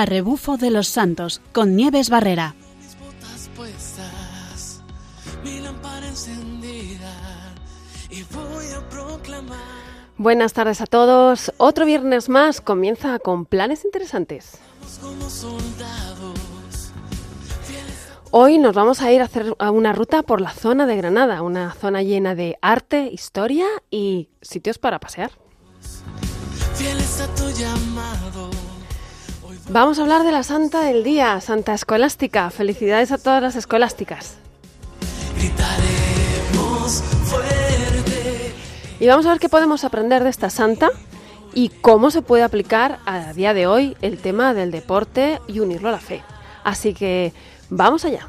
a rebufo de los santos con Nieves Barrera. Buenas tardes a todos. Otro viernes más comienza con planes interesantes. Hoy nos vamos a ir a hacer una ruta por la zona de Granada, una zona llena de arte, historia y sitios para pasear. Vamos a hablar de la Santa del Día, Santa Escolástica. Felicidades a todas las escolásticas. Y vamos a ver qué podemos aprender de esta santa y cómo se puede aplicar a día de hoy el tema del deporte y unirlo a la fe. Así que vamos allá.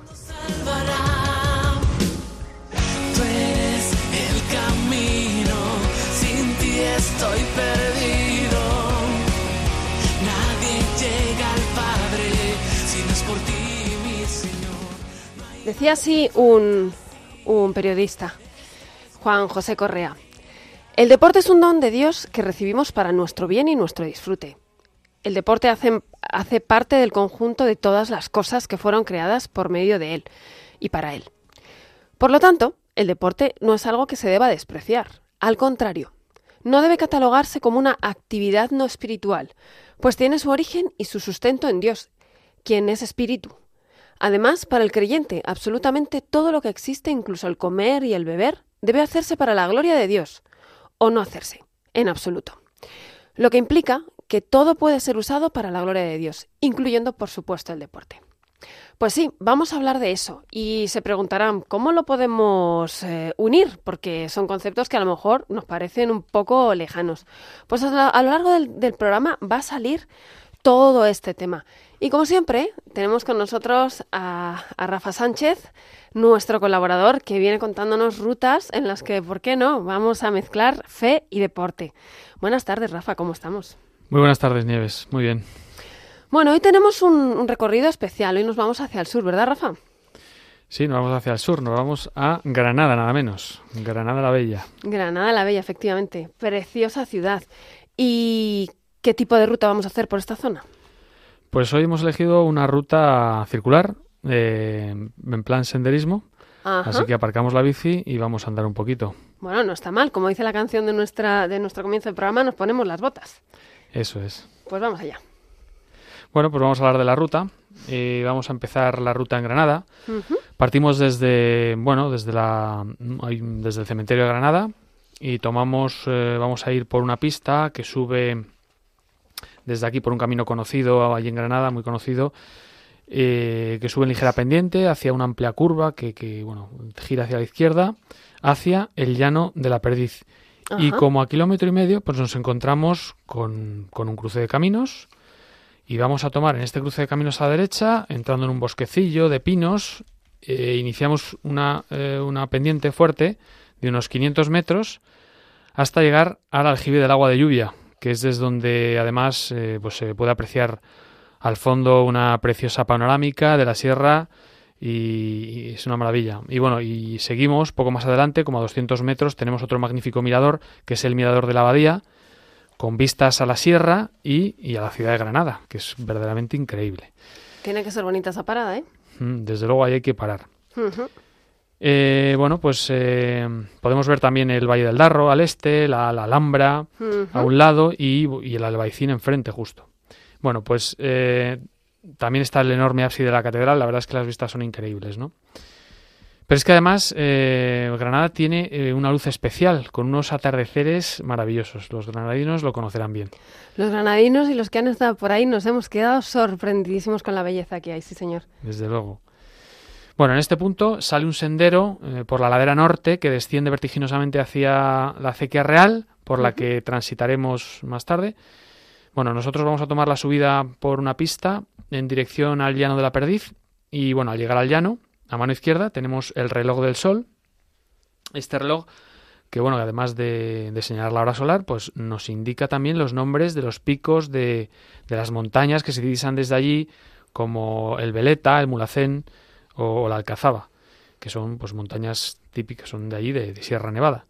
estoy perdido. Decía así un, un periodista, Juan José Correa. El deporte es un don de Dios que recibimos para nuestro bien y nuestro disfrute. El deporte hace, hace, parte del conjunto de todas las cosas que fueron creadas por medio de él y para él. Por lo tanto, el deporte no es algo que se deba despreciar. Al contrario, no debe catalogarse como una actividad no espiritual, pues tiene su origen y su sustento en Dios, quien es espíritu. Además, para el creyente, absolutamente todo lo que existe, incluso el comer y el beber, debe hacerse para la gloria de Dios, o no hacerse, en absoluto. Lo que implica que todo puede ser usado para la gloria de Dios, incluyendo, por supuesto, el deporte. Pues sí, vamos a hablar de eso y se preguntarán cómo lo podemos eh, unir, porque son conceptos que a lo mejor nos parecen un poco lejanos. Pues a lo, largo del, programa va a salir todo este tema. Y como siempre, tenemos con nosotros a Rafa Sánchez, nuestro colaborador que viene contándonos rutas en las que, ¿por qué no? Vamos a mezclar fe y deporte. Buenas tardes, Rafa, ¿cómo estamos? Muy buenas tardes, Nieves. Muy bien. Bueno, hoy tenemos un, recorrido especial. Hoy nos vamos hacia el sur, ¿verdad, Rafa? Sí, nos vamos hacia el sur, nos vamos a Granada, nada menos. Granada la Bella. Granada la Bella, efectivamente. Preciosa ciudad. ¿Y qué tipo de ruta vamos a hacer por esta zona? Pues hoy hemos elegido una ruta circular eh, en plan senderismo. Así que aparcamos la bici y vamos a andar un poquito. Bueno, no está mal. Como dice la canción de, nuestra, de nuestro comienzo del programa, nos ponemos las botas. Eso es. Pues vamos allá. Bueno, pues vamos a hablar de la ruta. y vamos a empezar la ruta en Granada. Partimos desde, bueno, desde, la, desde el cementerio de Granada y tomamos, eh, vamos a ir por una pista que sube desde aquí por un camino conocido allí en Granada, muy conocido, eh, que sube en ligera pendiente hacia una amplia curva que, que, bueno, gira hacia la izquierda, hacia el llano de la perdiz. Y como a kilómetro y medio, pues nos encontramos con, con, un cruce de caminos y vamos a tomar en este cruce de caminos a la derecha, entrando en un bosquecillo de pinos, eh, iniciamos una, eh, una pendiente fuerte de unos 500 metros hasta llegar al aljibe del agua de lluvia, que es desde donde además pues se puede apreciar al fondo una preciosa panorámica de la sierra y, es una maravilla. Y bueno, y seguimos poco más adelante, como a 200 metros, tenemos otro magnífico mirador, que es el mirador de la abadía, con vistas a la sierra y, a la ciudad de Granada, que es verdaderamente increíble. Tiene que ser bonita esa parada, ¿eh? Mm, desde luego ahí hay que parar. Eh, bueno, pues eh, podemos ver también el Valle del Darro al este, la, Alhambra a un lado y, y el Albaicín enfrente justo. Bueno, pues eh, también está el enorme ábside de la catedral, la verdad es que las vistas son increíbles, ¿no? Pero es que además eh, Granada tiene eh, una luz especial, con unos atardeceres maravillosos. Los granadinos lo conocerán bien. Los granadinos y los que han estado por ahí nos hemos quedado sorprendidísimos con la belleza que hay, sí señor. Desde luego. Bueno, en este punto sale un sendero por la ladera norte que desciende vertiginosamente hacia la acequia real, por la que transitaremos más tarde. Bueno, nosotros vamos a tomar la subida por una pista en dirección al llano de la perdiz y bueno, al llegar al llano, a mano izquierda tenemos el reloj del sol. Este reloj que bueno, además de, señalar la hora solar, pues nos indica también los nombres de los picos de, las montañas que se divisan desde allí, como el Veleta, el Mulacén o, la Alcazaba, que son pues montañas típicas, son de allí, de Sierra Nevada.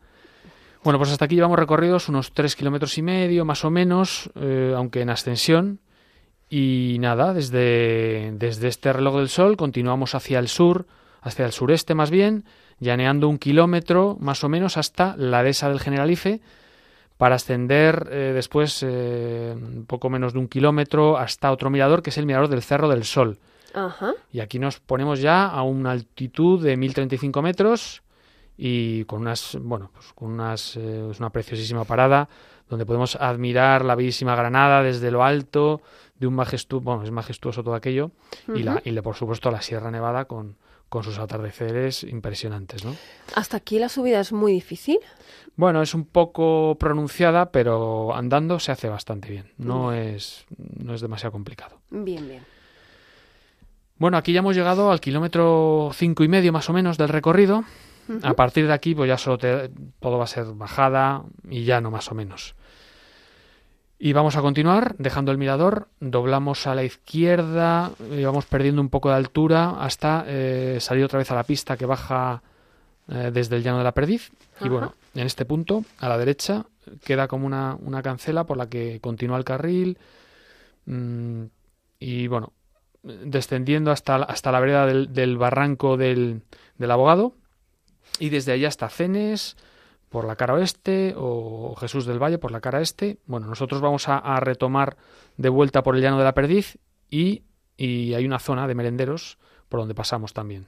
Bueno, pues hasta aquí llevamos recorridos unos tres kilómetros y medio, más o menos, eh, aunque en ascensión. Y nada, desde, desde este reloj del sol continuamos hacia el sur, hacia el sureste más bien, llaneando un kilómetro más o menos hasta la dehesa del Generalife, para ascender eh, después eh, poco menos de un kilómetro hasta otro mirador, que es el mirador del Cerro del Sol. Ajá. Y aquí nos ponemos ya a una altitud de 1035 metros y con unas, bueno, pues con unas, eh, es una preciosísima parada donde podemos admirar la bellísima Granada desde lo alto, de un majestuoso, bueno, es majestuoso todo aquello, y, la, y por supuesto la Sierra Nevada con, con sus atardeceres impresionantes, ¿no? Hasta aquí la subida es muy difícil. Bueno, es un poco pronunciada, pero andando se hace bastante bien. No, es, no es demasiado complicado. Bien, bien. Bueno, aquí ya hemos llegado al kilómetro cinco y medio más o menos del recorrido. A partir de aquí, pues ya solo te- todo va a ser bajada y llano más o menos. Y vamos a continuar dejando el mirador, doblamos a la izquierda y vamos perdiendo un poco de altura hasta eh, salir otra vez a la pista que baja eh, desde el llano de la perdiz. Y bueno, en este punto, a la derecha, queda como una, una cancela por la que continúa el carril. mm, y bueno, descendiendo hasta, la- hasta la vereda del, del barranco del, del abogado. Y desde allá hasta Cenes, por la cara oeste, o Jesús del Valle por la cara este. Bueno, nosotros vamos a, a retomar de vuelta por el llano de la perdiz y, y hay una zona de merenderos por donde pasamos también.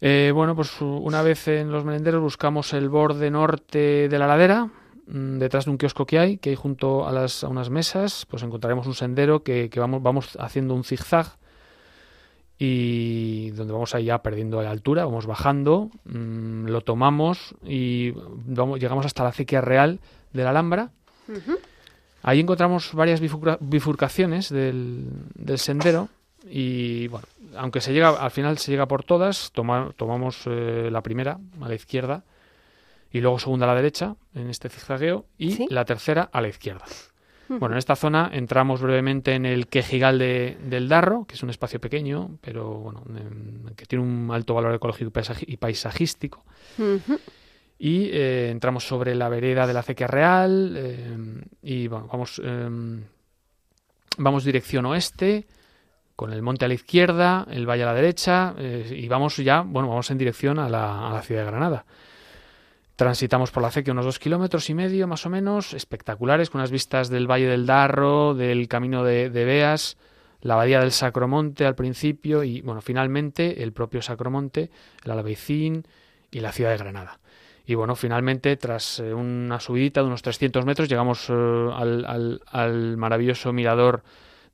Eh, bueno, pues una vez en los merenderos buscamos el borde norte de la ladera, detrás de un kiosco que hay, que hay junto a, las, a unas mesas, pues encontraremos un sendero que, que vamos, vamos haciendo un zigzag y donde vamos ahí ya perdiendo altura, vamos bajando, mm, lo tomamos y vamos, llegamos hasta la acequia real de la Alhambra. Ahí encontramos varias bifurca- bifurcaciones del, del sendero y bueno, aunque se llega al final se llega por todas, toma- tomamos eh, la primera a la izquierda y luego segunda a la derecha en este zigzagueo y Sí. la tercera a la izquierda. Bueno, en esta zona entramos brevemente en el Quejigal de, del Darro, que es un espacio pequeño, pero bueno, em, que tiene un alto valor ecológico y paisajístico. Y eh, entramos sobre la vereda de la Acequia Real eh, y bueno, vamos, eh, vamos dirección oeste, con el monte a la izquierda, el valle a la derecha eh, y vamos ya, bueno, vamos en dirección a la, a la ciudad de Granada. Transitamos por la acequia unos dos kilómetros y medio más o menos, espectaculares, con unas vistas del Valle del Darro, del Camino de, de Beas, la abadía del Sacromonte al principio y, bueno, finalmente el propio Sacromonte, el Albaicín y la ciudad de Granada. Y bueno, finalmente, tras eh, una subidita de unos 300 metros, llegamos eh, al, al- maravilloso mirador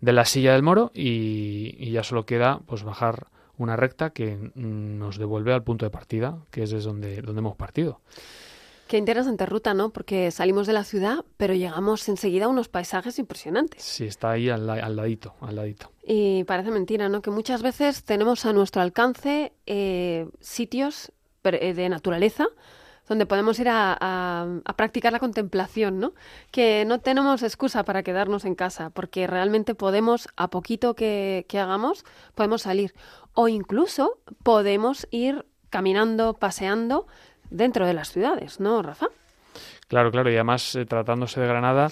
de la Silla del Moro y, y ya solo queda pues bajar una recta que nos devuelve al punto de partida, que es desde donde, donde hemos partido. Qué interesante ruta, ¿no? Porque salimos de la ciudad, pero llegamos enseguida a unos paisajes impresionantes. Sí, está ahí al, la- al ladito, al ladito. Y parece mentira, ¿no? Que muchas veces tenemos a nuestro alcance eh, sitios eh, de naturaleza donde podemos ir a, a- a practicar la contemplación, ¿no? Que no tenemos excusa para quedarnos en casa, porque realmente podemos, a poquito que, que hagamos, podemos salir. O incluso podemos ir caminando, paseando dentro de las ciudades, ¿no, Rafa? Claro, claro, y además eh, tratándose de Granada,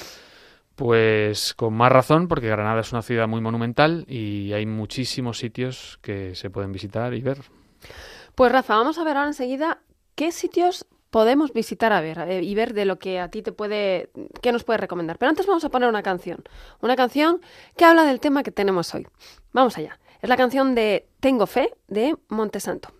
pues con más razón, porque Granada es una ciudad muy monumental y hay muchísimos sitios que se pueden visitar y ver. Pues Rafa, vamos a ver ahora enseguida qué sitios podemos visitar a ver eh, y ver de lo que a ti te puede, qué nos puede recomendar. Pero antes vamos a poner una canción, una canción que habla del tema que tenemos hoy. Vamos allá. Es la canción de Tengo fe de Montesanto.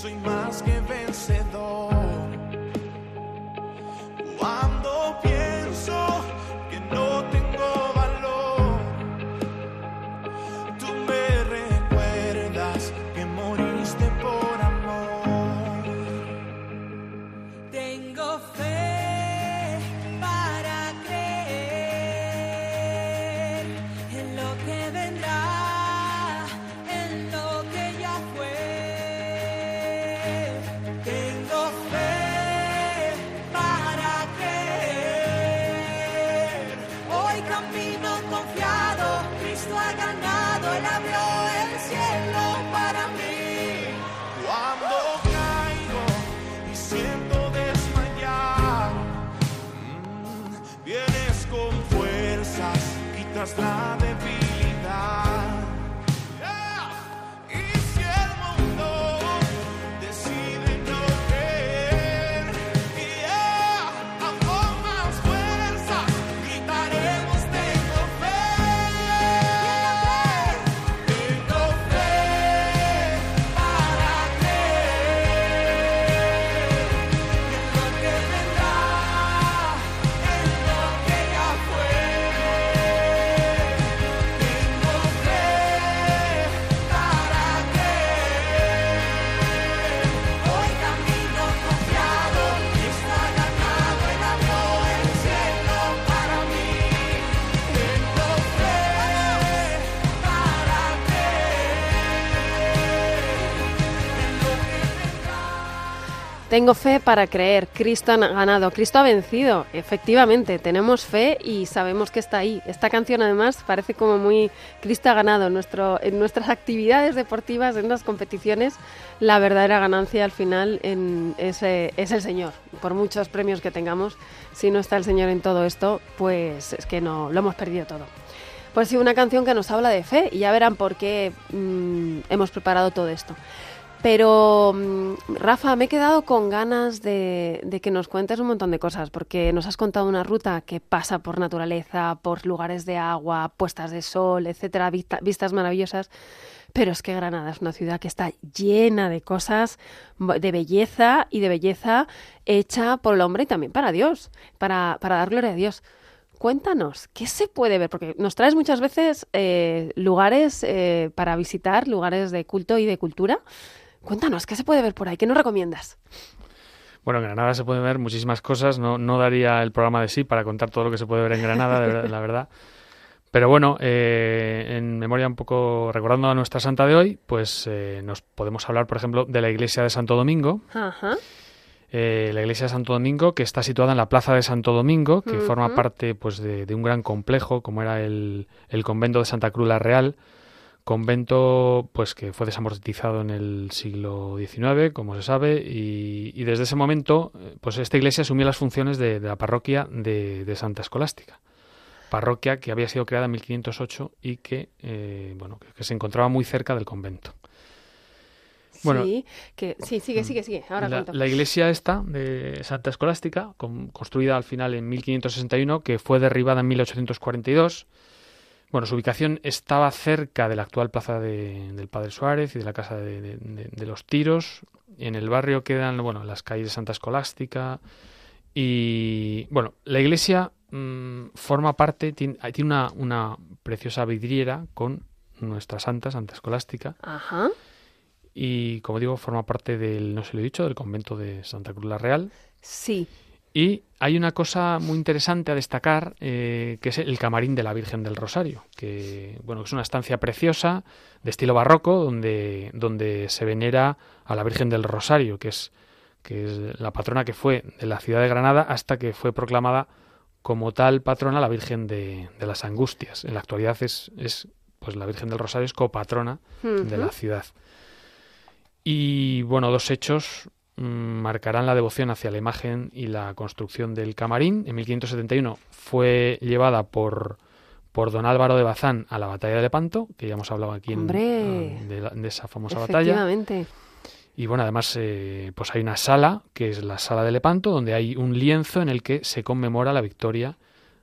Soy más que Tengo fe para creer. Cristo ha ganado. Cristo ha vencido. Efectivamente, tenemos fe y sabemos que está ahí. Esta canción, además, parece como muy Cristo ha ganado. Nuestro, en nuestras actividades deportivas, en las competiciones, la verdadera ganancia al final es el Señor. Por muchos premios que tengamos, si no está el Señor en todo esto, pues es que no lo hemos perdido todo. Pues sí, una canción que nos habla de fe y ya verán por qué mm, hemos preparado todo esto. Pero, mm, Rafa, me he quedado con ganas de, que nos cuentes un montón de cosas, porque nos has contado una ruta que pasa por naturaleza, por lugares de agua, puestas de sol, etcétera, vista- vistas maravillosas. Pero es que Granada es una ciudad que está llena de cosas, de belleza y de belleza hecha por el hombre y también para Dios, para, para dar gloria a Dios. Cuéntanos, ¿qué se puede ver? Porque nos traes muchas veces eh, lugares eh, para visitar, lugares de culto y de cultura. Cuéntanos, ¿qué se puede ver por ahí? ¿Qué nos recomiendas? Bueno, en Granada se pueden ver muchísimas cosas. No, no daría el programa de sí para contar todo lo que se puede ver en Granada, de la verdad. Pero bueno, eh, en memoria un poco recordando a nuestra santa de hoy, pues eh, nos podemos hablar, por ejemplo, de la iglesia de Santo Domingo. Ajá. Eh, la iglesia de Santo Domingo, que está situada en la plaza de Santo Domingo, que forma parte pues, de, de un gran complejo, como era el, el convento de Santa Cruz la Real, convento pues que fue desamortizado en el siglo XIX, como se sabe, y, y desde ese momento eh, pues esta iglesia asumió las funciones de, de la parroquia de, de Santa Escolástica. Parroquia que había sido creada en 1508 y que, eh, bueno, que- se encontraba muy cerca del convento. Bueno, sí, que, sí, sigue, sigue, sigue. Ahora la, iglesia esta de Santa Escolástica, con- construida al final en 1561, que fue derribada en 1842. Bueno, su ubicación estaba cerca de la actual plaza de- del Padre Suárez y de la casa de, de- de- de los Tiros. En el barrio quedan, bueno, las calles de Santa Escolástica. Y bueno, la iglesia mm, forma parte, tiene, tiene una, una preciosa vidriera con nuestra santa, Santa Escolástica. Ajá. Y como digo, forma parte del, no se lo he dicho, del convento de Santa Cruz la Real. Sí. Y hay una cosa muy interesante a destacar, eh, que es el camarín de la Virgen del Rosario, que bueno, es una estancia preciosa de estilo barroco, donde, donde se venera a la Virgen del Rosario, que es, que es la patrona que fue de la ciudad de Granada hasta que fue proclamada como tal patrona la Virgen de, de las Angustias. En la actualidad es, es pues la Virgen del Rosario es copatrona de la ciudad. Y bueno, dos hechos marcarán la devoción hacia la imagen y la construcción del camarín. En 1571 fue llevada por, por don Álvaro de Bazán a la batalla de Lepanto, que ya hemos hablado aquí en, ah, de, la- de esa famosa batalla. Y bueno, además eh, pues hay una sala, que es la sala de Lepanto, donde hay un lienzo en el que se conmemora la victoria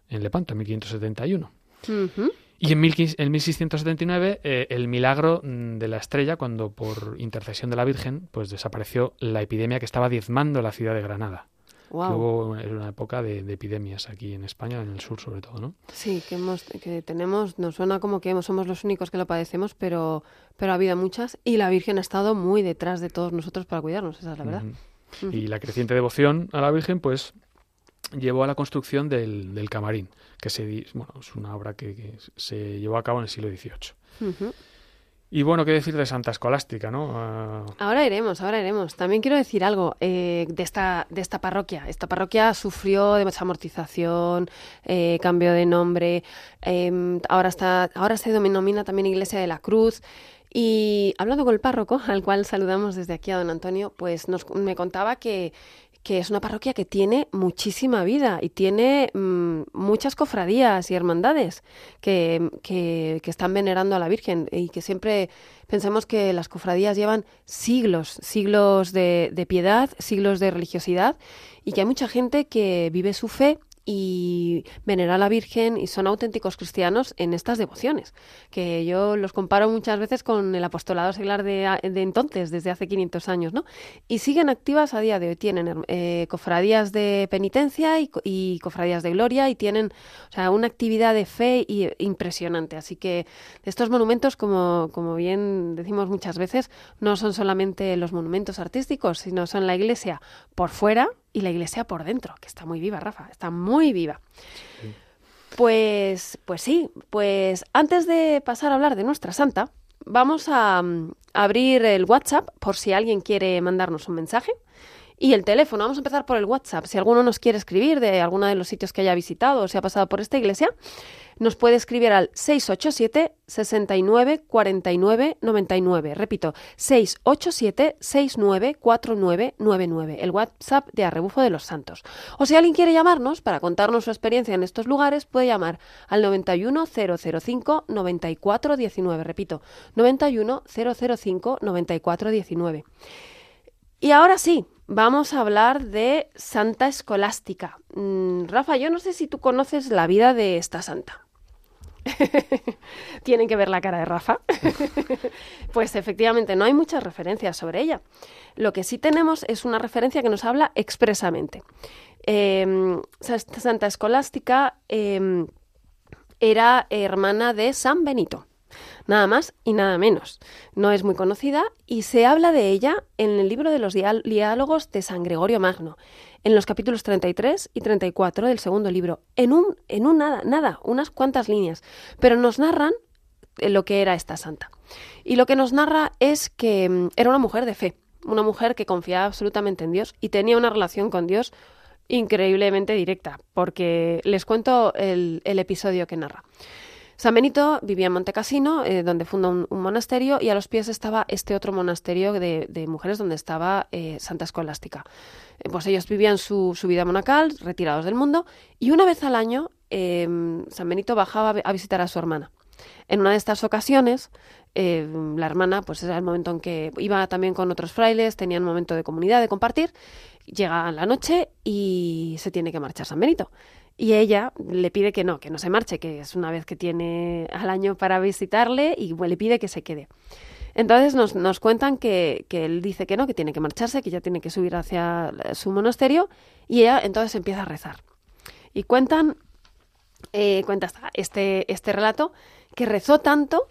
en Lepanto, en 1571. Ujú. Y en, 1500 en 1679, eh, el milagro mm, de la estrella, cuando por intercesión de la Virgen, pues desapareció la epidemia que estaba diezmando la ciudad de Granada. Que Guau. hubo una época de, de epidemias aquí en España, en el sur sobre todo, ¿no? Sí, que, hemos, que tenemos, nos suena como que somos los únicos que lo padecemos, pero, pero ha habido muchas y la Virgen ha estado muy detrás de todos nosotros para cuidarnos, esa es la verdad. Ujú. Y la creciente devoción a la Virgen, pues llevó a la construcción del, del camarín, que se, bueno, es una obra que, que se llevó a cabo en el siglo XVIII. Y bueno, qué decir de Santa Escolástica, ¿no? Ah, Ahora iremos, ahora iremos. También quiero decir algo eh, de, esta, de esta parroquia. Esta parroquia sufrió de mucha amortización, eh, cambio de nombre, eh, ahora, está, ahora se denomina también Iglesia de la Cruz. Y hablando con el párroco, al cual saludamos desde aquí a don Antonio, pues nos, me contaba que, que es una parroquia que tiene muchísima vida y tiene mm, muchas cofradías y hermandades que, que- que están venerando a la Virgen y que siempre pensamos que las cofradías llevan siglos, siglos de, de piedad, siglos de religiosidad y que hay mucha gente que vive su fe y venera a la Virgen y son auténticos cristianos en estas devociones, que yo los comparo muchas veces con el apostolado seglar de, de entonces, desde hace 500 años, ¿no? Y siguen activas a día de hoy, tienen eh, cofradías de penitencia y, co- y cofradías de gloria y tienen, o sea, una actividad de fe impresionante. Así que estos monumentos, como, como bien decimos muchas veces, no son solamente los monumentos artísticos, sino son la iglesia por fuera y la iglesia por dentro, que está muy viva, Rafa, está muy viva. Pues, pues sí, pues antes de pasar a hablar de nuestra santa, vamos a mm, abrir el WhatsApp por si alguien quiere mandarnos un mensaje. Y el teléfono, vamos a empezar por el WhatsApp. Si alguno nos quiere escribir de alguno de los sitios que haya visitado o se ha pasado por esta iglesia, nos puede escribir al 687 69 49 99. Repito, 687 69 49 99, el WhatsApp de Arrebufo de los Santos. O si alguien quiere llamarnos para contarnos su experiencia en estos lugares, puede llamar al 91 005 94 19. Repito, 91 005 94 19. Y ahora sí, vamos a hablar de Santa Escolástica. Mm, Rafa, yo no sé si tú conoces la vida de esta santa. Tienen que ver la cara de Rafa. pues efectivamente, no hay muchas referencias sobre ella. Lo que sí tenemos es una referencia que nos habla expresamente. Sa- Santa Escolástica eh, era hermana de San Benito. Nada más y nada menos. No es muy conocida y se habla de ella en el libro de los diál- diálogos de San Gregorio Magno, en los capítulos 33 y 34 del segundo libro, en un, en un nada, nada, unas cuantas líneas, pero nos narran eh, lo que era esta santa. Y lo que nos narra es que mm, era una mujer de fe, una mujer que confiaba absolutamente en Dios y tenía una relación con Dios increíblemente directa, porque les cuento el, el episodio que narra. San Benito vivía en Montecassino, eh, donde funda un, monasterio, y a los pies estaba este otro monasterio de, mujeres donde estaba eh, Santa Escolástica. Eh, pues ellos vivían su, vida monacal, retirados del mundo, y una vez al año eh, San Benito bajaba a vi- a visitar a su hermana. En una de estas ocasiones, eh, la hermana, pues era el momento en que iba también con otros frailes, tenían un momento de comunidad, de compartir, llega la noche y se tiene que marchar San Benito. Y ella le pide que no, que no se marche, que es una vez que tiene al año para visitarle y le pide que se quede. Entonces nos, nos cuentan que, que él dice que no, que tiene que marcharse, que ya tiene que subir hacia su monasterio y ella entonces empieza a rezar. Y cuentan, eh, cuenta este, este relato que rezó tanto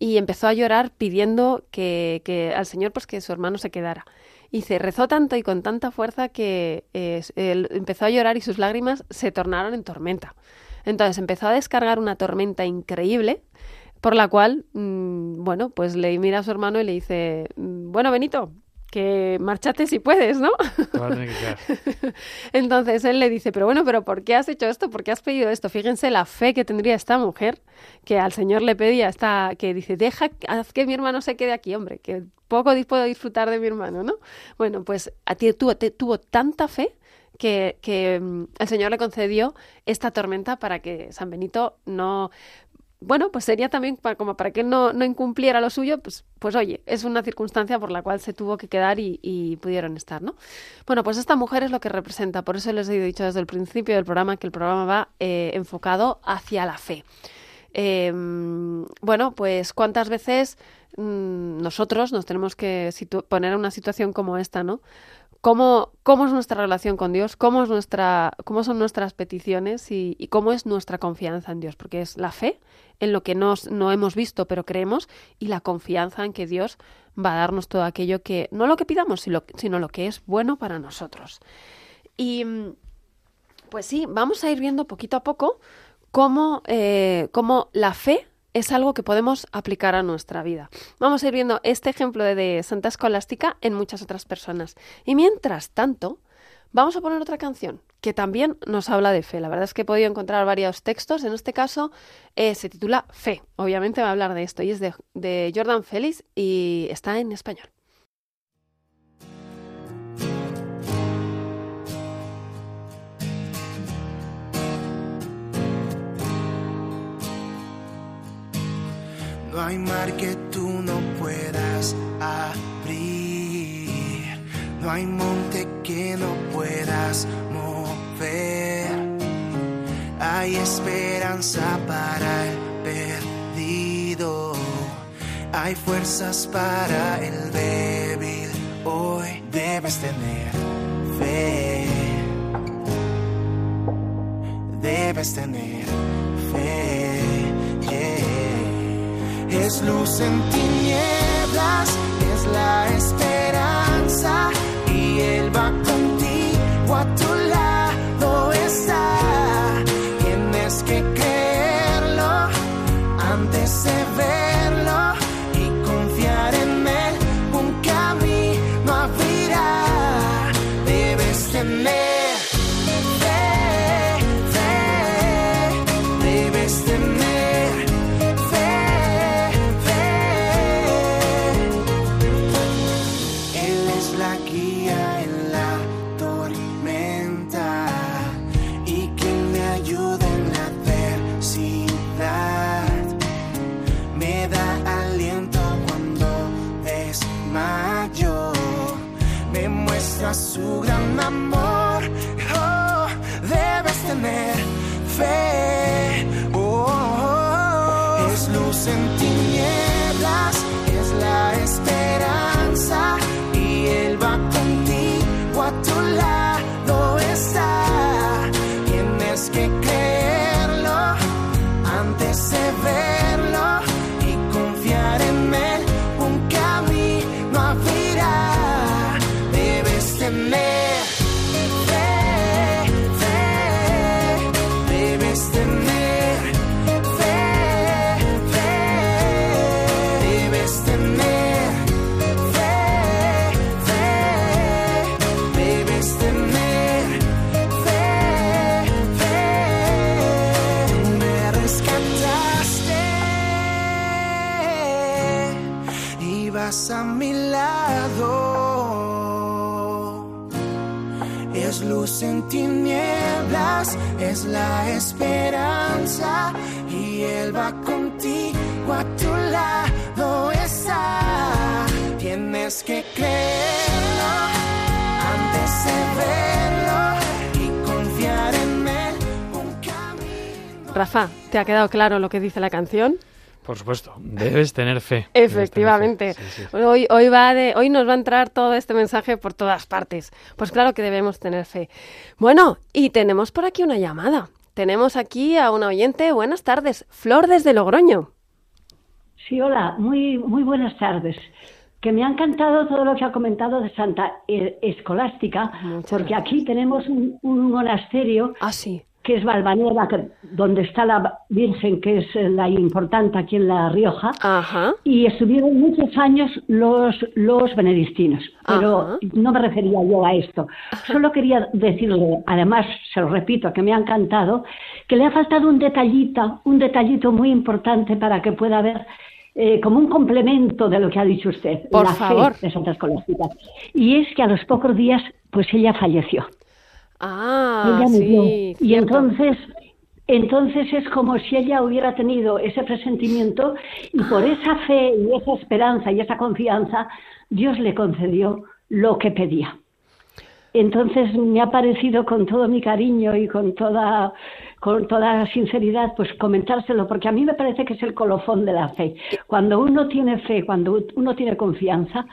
y empezó a llorar pidiendo que, que al Señor pues que su hermano se quedara. Y se rezó tanto y con tanta fuerza que eh, él empezó a llorar y sus lágrimas se tornaron en tormenta. Entonces empezó a descargar una tormenta increíble por la cual, mm, bueno, pues le mira a su hermano y le dice, mm, bueno, Benito, que márchate si puedes, ¿no? Te vas a tener que quedar. Entonces él le dice, pero bueno, pero ¿por qué has hecho esto? ¿Por qué has pedido esto? Fíjense la fe que tendría esta mujer, que al Señor le pedía, esta, que dice, deja, haz que mi hermano se quede aquí, hombre, que poco puedo disfrutar de mi hermano, ¿no? Bueno, pues a ti tuvo, te- tuvo tanta fe que, que mm, el Señor le concedió esta tormenta para que San Benito no... Bueno, pues sería también pa- como para que no, no incumpliera lo suyo, pues, pues oye, es una circunstancia por la cual se tuvo que quedar y, pudieron estar, ¿no? Bueno, pues esta mujer es lo que representa, por eso les he dicho desde el principio del programa que el programa va eh, enfocado hacia la fe. Eh, bueno, pues cuántas veces mm, nosotros nos tenemos que poner en una situación como esta, ¿no? ¿Cómo, ¿Cómo es nuestra relación con Dios? ¿Cómo, son nuestras peticiones? Y, cómo es nuestra confianza en Dios? Porque es la fe en lo que nos, no hemos visto, pero creemos, y la confianza en que Dios va a darnos todo aquello que, no lo que pidamos, sino, lo que es bueno para nosotros. Y pues sí, vamos a ir viendo poquito a poco cómo, eh, cómo la fe es algo que podemos aplicar a nuestra vida. Vamos a ir viendo este ejemplo de, Santa Escolástica en muchas otras personas. Y mientras tanto, vamos a poner otra canción que también nos habla de fe. La verdad es que he podido encontrar varios textos. En este caso eh, se titula Fe. Obviamente va a hablar de esto y es de, de Jordan Félix y está en español. No hay mar que tú no puedas abrir. No hay monte que no puedas mover. Hay esperanza para el perdido. Hay fuerzas para el débil. Hoy debes tener fe. Debes tener fe. Es luz en tinieblas, es la esperanza. Y Él va contigo Rafa, ¿te ha quedado claro lo que dice la canción? Por supuesto, debes tener fe. tener Efectivamente. fe, sí, sí. Hoy, hoy, va de, hoy nos va a entrar todo este mensaje por todas partes. Pues claro que debemos tener fe. Bueno, y tenemos por aquí una llamada. Tenemos aquí a una oyente. Buenas tardes. Flor desde Logroño. Sí, hola, muy, muy buenas tardes. Que me ha encantado todo lo que ha comentado de Santa eh, Escolástica, Muchas porque gracias. aquí tenemos un, un monasterio Ah, sí. Que es Valvanera, donde está la Virgen, que es eh, la importante aquí en La Rioja, Ajá. y estuvieron muchos años los, los benedictinos, pero Ajá. no me refería yo a esto. Solo quería decirle, además, se lo repito, que me ha encantado, que le ha faltado un detallito, un detallito muy importante para que pueda haber eh, como un complemento de lo que ha dicho usted, Por la favor. fe de Santa Escolástica. Y es que a los pocos días, pues ella falleció. Ah, Ella murió. sí. y entonces, entonces es como si ella hubiera tenido ese presentimiento y por esa fe y esa esperanza y esa confianza, Dios le concedió lo que pedía. Entonces me ha parecido con todo mi cariño y con toda, con toda sinceridad, pues comentárselo, porque a mí me parece que es el colofón de la fe. Cuando uno tiene fe, cuando uno tiene confianza,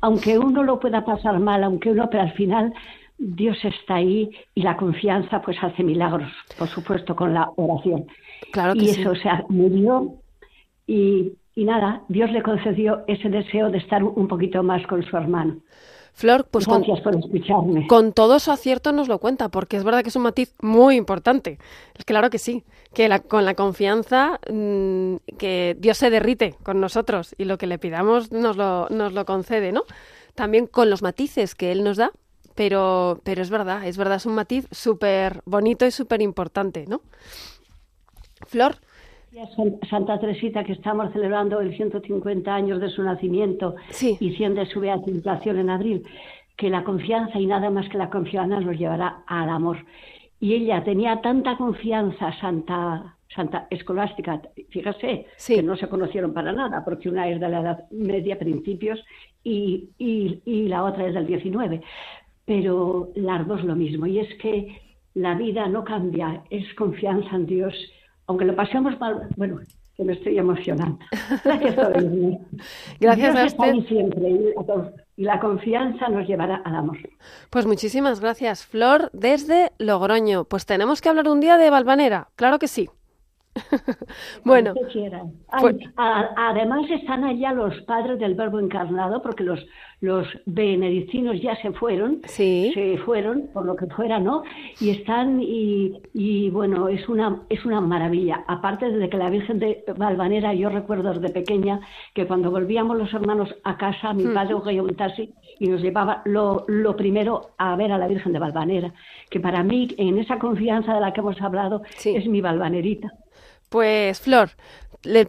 aunque uno lo pueda pasar mal, aunque uno, pero al final Dios está ahí y la confianza pues hace milagros, por supuesto, con la oración. Claro que y sí. eso, o sea, murió y, y nada, Dios le concedió ese deseo de estar un poquito más con su hermano. Flor, pues con, Gracias por escucharme. con todo su acierto nos lo cuenta, porque es verdad que es un matiz muy importante. Claro que sí, que la- con la confianza mm, que Dios se derrite con nosotros y lo que le pidamos nos lo, nos lo concede, ¿no? También con los matices que Él nos da, pero, pero es verdad, es verdad, es un matiz súper bonito y súper importante, ¿no? Flor, San- Santa Teresita, que estamos celebrando el 150 años de su nacimiento Sí. y 100 de su beatificación en abril, que la confianza y nada más que la confianza nos llevará al amor. Y ella tenía tanta confianza, Santa Santa Escolástica. Fíjese Sí. que no se conocieron para nada, porque una es de la Edad Media, principios, y, y- y la otra es del 19. Pero las dos lo mismo, y es que la vida no cambia, es confianza en Dios. Aunque lo pasemos mal, bueno, que me estoy emocionando. Gracias por oírme. Gracias Dios a está ahí usted. siempre, y la con- y la confianza nos llevará al amor. Pues muchísimas gracias, Flor, desde Logroño. Pues tenemos que hablar un día de Valvanera, claro que sí. bueno, pues- además están allá los padres del Verbo encarnado, porque los, los benedictinos ya se fueron, Sí. se fueron, por lo que fuera, ¿no? Y están, y, y, bueno, es una, es una maravilla. Aparte de que la Virgen de Valvanera, yo recuerdo desde pequeña que cuando volvíamos los hermanos a casa, mi padre cogía un taxi y nos llevaba lo, lo primero a ver a la Virgen de Valvanera, que para mí, en esa confianza de la que hemos hablado, Sí. es mi Valvanerita. Pues Flor, le-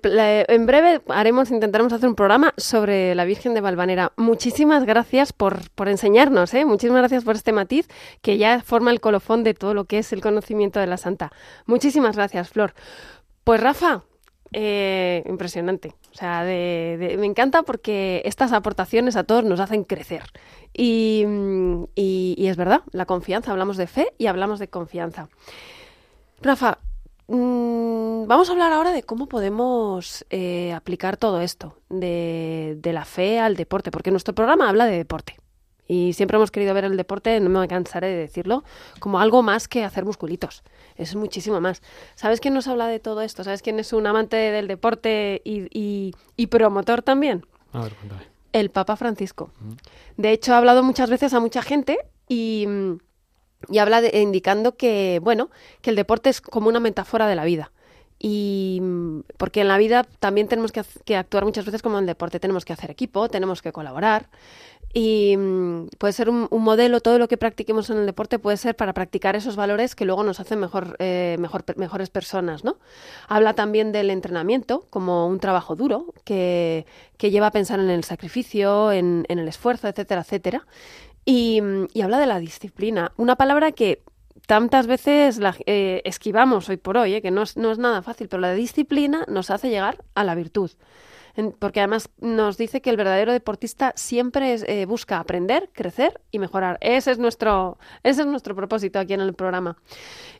en breve haremos, intentaremos hacer un programa sobre la Virgen de Valvanera. Muchísimas gracias por, por enseñarnos, ¿eh? muchísimas gracias por este matiz que ya forma el colofón de todo lo que es el conocimiento de la Santa. Muchísimas gracias, Flor. Pues Rafa, eh, impresionante. O sea, de- me encanta porque estas aportaciones a todos nos hacen crecer. Y, y- y es verdad, la confianza, hablamos de fe y hablamos de confianza. Rafa, vamos a hablar ahora de cómo podemos eh, aplicar todo esto, de, de la fe al deporte, porque nuestro programa habla de deporte. Y siempre hemos querido ver el deporte, no me cansaré de decirlo, como algo más que hacer musculitos. Es muchísimo más. ¿Sabes quién nos habla de todo esto? ¿Sabes quién es un amante del deporte y, y- y promotor también? A ver, cuéntame. El Papa Francisco. De hecho, ha hablado muchas veces a mucha gente y, mm, y habla de- indicando que, bueno, que el deporte es como una metáfora de la vida. Y mm, porque en la vida también tenemos que, actuar muchas veces como en el deporte. Tenemos que hacer equipo, tenemos que colaborar. Y mm, puede ser un, modelo, todo lo que practiquemos en el deporte puede ser para practicar esos valores que luego nos hacen mejor, eh, mejor, mejores personas, ¿no? Habla también del entrenamiento como un trabajo duro que, que lleva a pensar en el sacrificio, en el esfuerzo, etcétera, etcétera. Y, habla de la disciplina, una palabra que tantas veces la- eh, esquivamos hoy por hoy, eh, que no es, no es nada fácil, pero la disciplina nos hace llegar a la virtud. Porque además nos dice que el verdadero deportista siempre es, eh, busca aprender, crecer y mejorar. Ese es nuestro, ese es nuestro propósito aquí en el programa.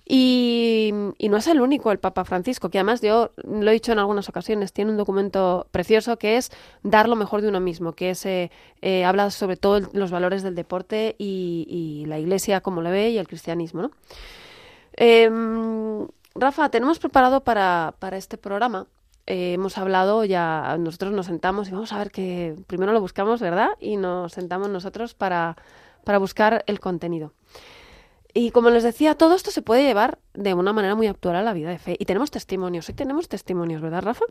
Y, no es el único el Papa Francisco, que además yo lo he dicho en algunas ocasiones, tiene un documento precioso que es dar lo mejor de uno mismo, que es, eh, eh, habla sobre todo los valores del deporte y, y la iglesia como lo ve y el cristianismo. ¿no? Em, Rafa, tenemos preparado para, para este programa. Eh, hemos hablado ya, nosotros nos sentamos y vamos a ver que primero lo buscamos, ¿verdad? Y nos sentamos nosotros para, para buscar el contenido. Y como les decía, todo esto se puede llevar de una manera muy actual a la vida de fe. Y tenemos testimonios, hoy tenemos testimonios, ¿verdad, Rafa?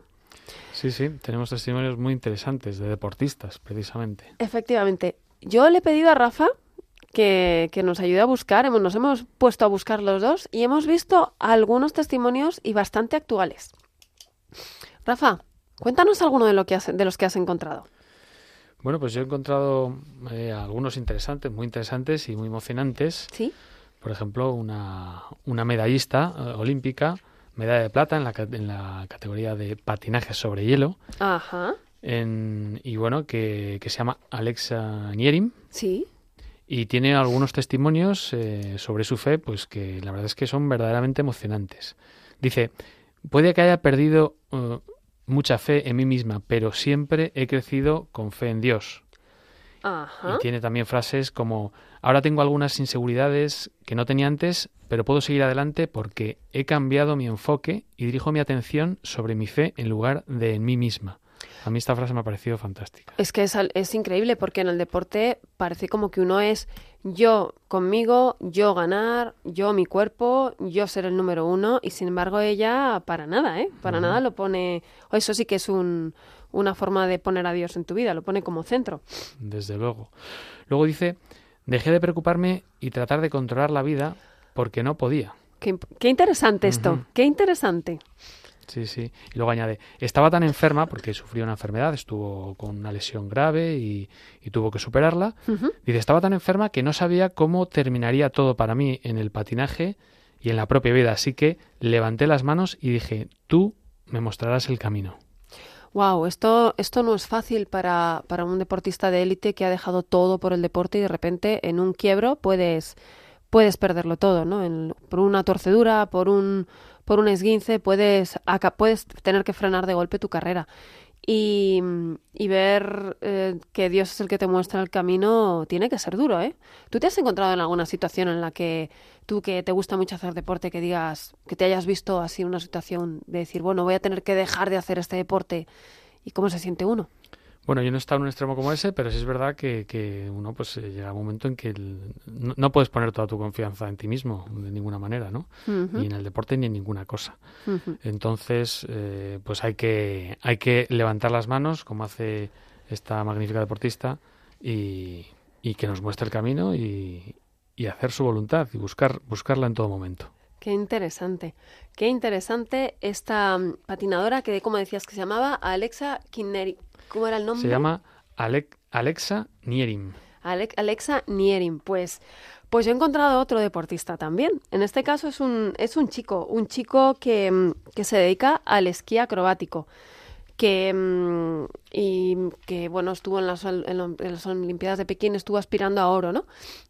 Sí, sí, tenemos testimonios muy interesantes de deportistas, precisamente. Efectivamente. Yo le he pedido a Rafa que, que nos ayude a buscar, hemos- nos hemos puesto a buscar los dos y hemos visto algunos testimonios y bastante actuales. Rafa, cuéntanos alguno de, lo que has- de los que has encontrado. Bueno, pues yo he encontrado eh, algunos interesantes, muy interesantes y muy emocionantes. ¿Sí? Por ejemplo, una, una medallista eh, olímpica, medalla de plata en la, en la categoría de patinaje sobre hielo, Ajá. en- y bueno, que, que se llama Alexa Nierim, Sí. y tiene algunos testimonios eh, sobre su fe, pues que la verdad es que son verdaderamente emocionantes. Dice, puede que haya perdido eh, mucha fe en mí misma, pero siempre he crecido con fe en Dios. Ajá. Y tiene también frases como, ahora tengo algunas inseguridades que no tenía antes, pero puedo seguir adelante porque he cambiado mi enfoque y dirijo mi atención sobre mi fe en lugar de en mí misma. A mí esta frase me ha parecido fantástica. Es que es, es increíble porque en el deporte parece como que uno es yo conmigo, yo ganar, yo mi cuerpo, yo ser el número uno y sin embargo ella para nada, ¿eh? Para nada lo pone, o eso sí que es un, una forma de poner a Dios en tu vida, lo pone como centro. desde luego. Luego dice, dejé de preocuparme y tratar de controlar la vida porque no podía. Qué, interesante esto, qué interesante. Sí, sí. Y luego añade, estaba tan enferma porque sufrió una enfermedad, estuvo con una lesión grave y, y tuvo que superarla. Dice, estaba tan enferma que no sabía cómo terminaría todo para mí en el patinaje y en la propia vida. Así que levanté las manos y dije, tú me mostrarás el camino. Wow, esto, esto no es fácil para, para un deportista de élite que ha dejado todo por el deporte y de repente en un quiebro puedes, puedes perderlo todo, ¿no? En- por una torcedura, por un, por un esguince, puedes, aca- puedes tener que frenar de golpe tu carrera. Y, y ver eh, que Dios es el que te muestra el camino tiene que ser duro, ¿eh? ¿Tú te has encontrado en alguna situación en la que tú que te gusta mucho hacer deporte, que digas, que te hayas visto así en una situación de decir, bueno, voy a tener que dejar de hacer este deporte? ¿Y cómo se siente uno? Bueno, yo no he estado en un extremo como ese, pero sí es verdad que, que uno pues eh, llega un momento en que el- no, no puedes poner toda tu confianza en ti mismo de ninguna manera, ¿no? Ni en el deporte ni en ninguna cosa. Entonces, eh, pues hay que, hay que levantar las manos, como hace esta magnífica deportista, y, y que nos muestre el camino y, y hacer su voluntad y buscar, buscarla en todo momento. Qué interesante. Qué interesante esta mm, patinadora que, como decías, que se llamaba Alexa Kinneri. ¿Cómo era el nombre? Se llama Alec- Alexa Nierim. Alec- Alexa Nierim. Pues, pues yo he encontrado otro deportista también. En este caso es un, es un chico, un chico que, mm, que se dedica al esquí acrobático. Que, mm, y que, bueno, estuvo en las, en las Olimpiadas de Pekín, estuvo aspirando a oro, ¿no?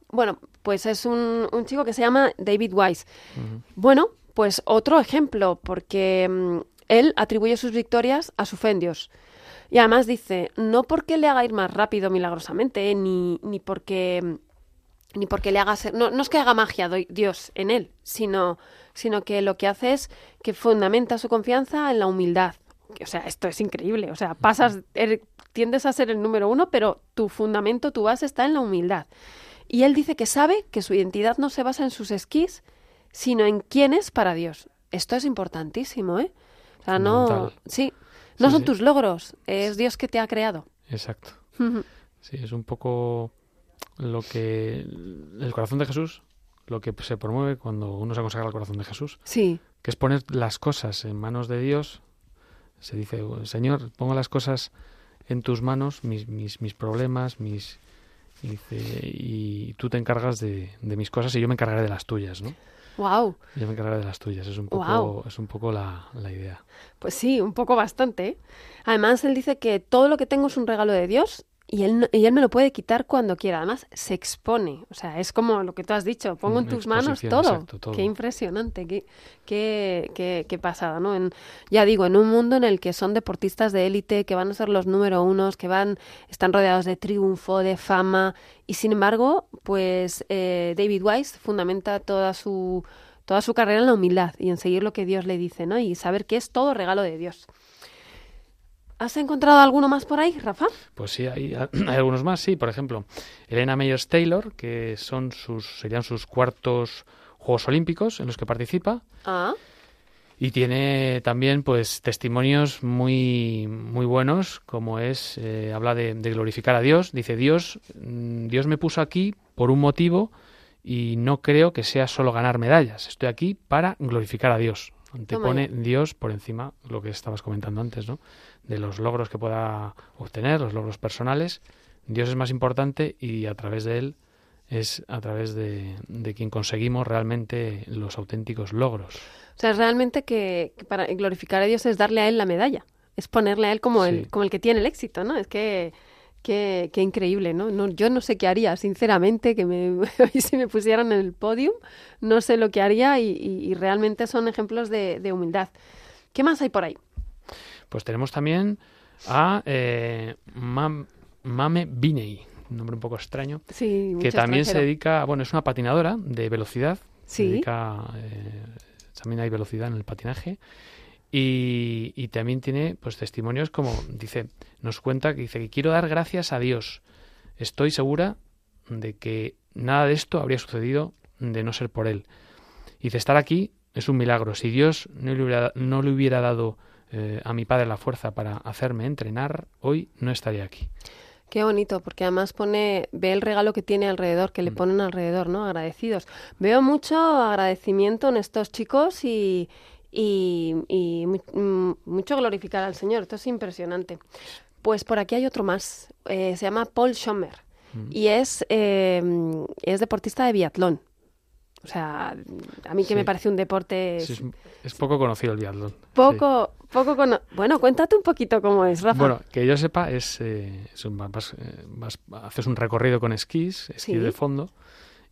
Bueno, pues es un, un chico que se llama David Wise. Bueno, pues otro ejemplo, porque mm, él atribuye sus victorias a su fe en Dios. Y además dice, no porque le haga ir más rápido milagrosamente, ni, ni porque ni porque le haga ser, no, no es que haga magia Dios en él, sino, sino que lo que hace es que fundamenta su confianza en la humildad. O sea, esto es increíble. O sea, pasas, er- tiendes a ser el número uno, pero tu fundamento, tu base está en la humildad. Y él dice que sabe que su identidad no se basa en sus esquís, sino en quién es para Dios. Esto es importantísimo, ¿eh? O sea, no, sí, no Sí, son sí. tus logros, es Dios que te ha creado. Exacto. Sí, es un poco lo que el corazón de Jesús, lo que se promueve cuando uno se consagra al corazón de Jesús, Sí, que es poner las cosas en manos de Dios. Se dice, Señor, pongo las cosas en tus manos, mis, mis, mis problemas, mis... y y tú te encargas de, de mis cosas y yo me encargaré de las tuyas, ¿no? Wow. Yo me encargaré de las tuyas. Es un poco, es un poco la, la idea. Pues sí, un poco bastante. ¿eh? Además, él dice que todo lo que tengo es un regalo de Dios y él, no- y él me lo puede quitar cuando quiera. Además, se expone. O sea, es como lo que tú has dicho. Pongo en tus manos todo. exacto, todo. Qué impresionante, qué, qué, qué, qué pasada, ¿no? En, ya digo, en un mundo en el que son deportistas de élite, que van a ser los número unos, que van, están rodeados de triunfo, de fama, y sin embargo, pues eh, David Wise fundamenta toda su toda su carrera en la humildad y en seguir lo que Dios le dice, ¿no? Y saber que es todo regalo de Dios. ¿Has encontrado alguno más por ahí, Rafa? Pues sí, hay, hay algunos más, sí. Por ejemplo, Elena Meyers Taylor, que son sus, serían sus cuartos Juegos Olímpicos en los que participa. Ah, Y tiene también pues testimonios muy muy buenos, como es, eh, habla de, de glorificar a Dios. Dice, Dios, mm, Dios me puso aquí por un motivo y no creo que sea solo ganar medallas. Estoy aquí para glorificar a Dios. Antepone. Dios por encima, lo que estabas comentando antes, ¿no? De los logros que pueda obtener, los logros personales. Dios es más importante y a través de él es a través de, de quien conseguimos realmente los auténticos logros. o sea, realmente que, que para glorificar a Dios es darle a él la medalla, es ponerle a él como, Sí. el, como el que tiene el éxito, ¿no? Es que qué, qué increíble, ¿no? no yo no sé qué haría, sinceramente, que me, si me pusieran en el podium, no sé lo que haría y, y- y realmente son ejemplos de, de humildad. ¿Qué más hay por ahí? Pues tenemos también a eh, Mam- Mame Biney, un nombre un poco extraño, Sí, que también se dedica, bueno, es una patinadora de velocidad, se dedica, eh, también hay velocidad en el patinaje y, y también tiene pues testimonios como dice, nos cuenta que dice que quiero dar gracias a Dios. Estoy segura de que nada de esto habría sucedido de no ser por él. Y de estar aquí es un milagro. Si Dios no le hubiera, no le hubiera dado eh, a mi padre la fuerza para hacerme entrenar, hoy no estaría aquí. Qué bonito, porque además pone, ve el regalo que tiene alrededor, Mm. que le ponen alrededor, ¿no? Agradecidos. Veo mucho agradecimiento en estos chicos y, y, y mm, mucho glorificar al Señor. Esto es impresionante. Pues por aquí hay otro más. Eh, se llama Paul Schomer Mm. y es, eh, es deportista de biatlón. O sea, a mí que Sí. me parece un deporte Sí, es, es poco conocido el biatlón. poco, poco cono- Bueno, cuéntate un poquito cómo es. Rafa. Bueno, que yo sepa, es, eh, es un- vas- eh, vas- haces un recorrido con esquís, esquí de fondo,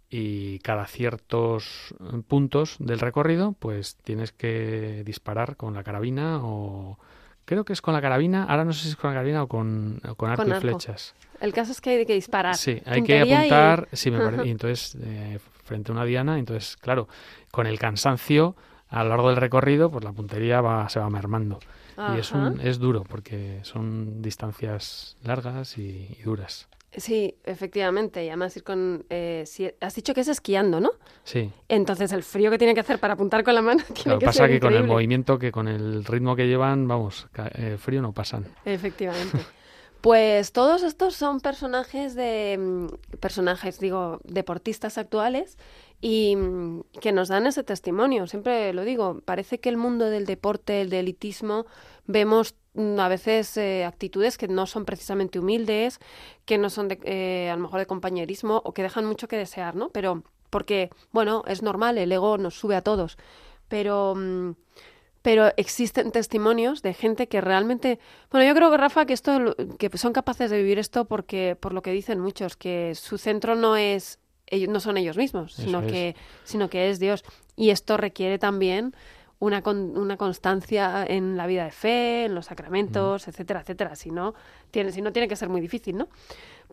y cada ciertos eh, puntos del recorrido, pues tienes que disparar con la carabina o... Creo que es con la carabina, ahora no sé si es con la carabina o con, o con arco Con y arco. flechas. El caso es que hay que disparar. Sí, hay que Puntería y- apuntar, sí, me parece, y entonces eh, frente a una diana, entonces claro, con el cansancio a lo largo del recorrido, pues la puntería va, se va mermando. Y es, un, es duro porque son distancias largas y, y duras. Sí, efectivamente. Y además ir con... eh, si- has dicho que es esquiando, ¿no? Sí, Entonces el frío que tiene que hacer para apuntar con la mano tiene lo que pasa ser que con el movimiento, que con el ritmo que llevan, vamos, eh, frío no pasan. Efectivamente. Pues todos estos son personajes de mm, personajes, digo, deportistas actuales y mm, que nos dan ese testimonio. Siempre lo digo, parece que el mundo del deporte, el de elitismo, vemos mm, a veces eh, actitudes que no son precisamente humildes, que no son de, eh, a lo mejor de compañerismo o que dejan mucho que desear, ¿no? Pero porque, bueno, es normal, el ego nos sube a todos, pero mm, pero existen testimonios de gente que realmente bueno yo creo que Rafa que esto que son capaces de vivir esto porque por lo que dicen muchos que su centro no es ellos no son ellos mismos Eso sino es. que sino que es Dios y esto requiere también una, con- una constancia en la vida de fe, en los sacramentos, etcétera, etcétera. Si no, tiene, si no, tiene que ser muy difícil, ¿no?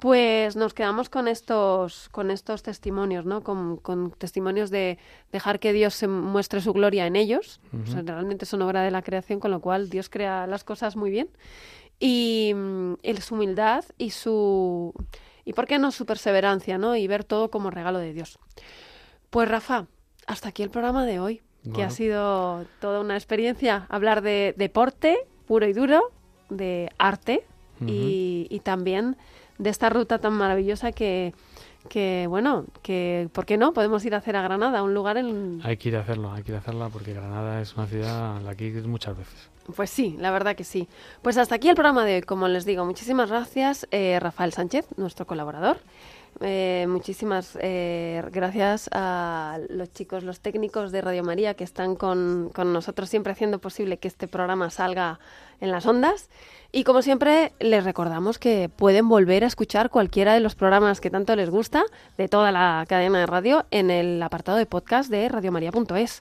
Pues nos quedamos con estos, con estos testimonios, ¿no? Con, con testimonios de dejar que Dios se muestre su gloria en ellos. O sea, realmente son obra de la creación, con lo cual Dios crea las cosas muy bien. Y, y su humildad y su... Y por qué no su perseverancia, ¿no? Y ver todo como regalo de Dios. Pues Rafa, hasta aquí el programa de hoy, que ha sido toda una experiencia hablar de deporte puro y duro, de arte y, y también de esta ruta tan maravillosa que, que, bueno, que, ¿por qué no? Podemos ir a hacer a Granada, un lugar en... Hay que ir a hacerlo, hay que ir a hacerla porque Granada es una ciudad a la que ir muchas veces. Pues sí, la verdad que sí. Pues hasta aquí el programa de hoy, como les digo. Muchísimas gracias, eh, Rafael Sánchez, nuestro colaborador. Eh, muchísimas eh, gracias a los chicos, los técnicos de Radio María que están con, con nosotros siempre haciendo posible que este programa salga en las ondas. Y como siempre, les recordamos que pueden volver a escuchar cualquiera de los programas que tanto les gusta de toda la cadena de radio en el apartado de podcast de radiomaria.es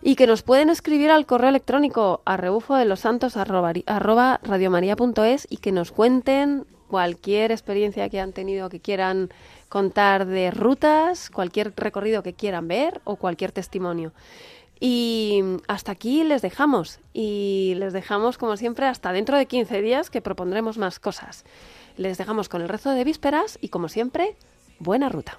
y que nos pueden escribir al correo electrónico a rebufo de los santos arroba, arroba radiomaria.es y que nos cuenten cualquier experiencia que han tenido que quieran contar de rutas, cualquier recorrido que quieran ver o cualquier testimonio. Y hasta aquí les dejamos. Y les dejamos, como siempre, hasta dentro de 15 días que propondremos más cosas. Les dejamos con el rezo de vísperas y, como siempre, buena ruta.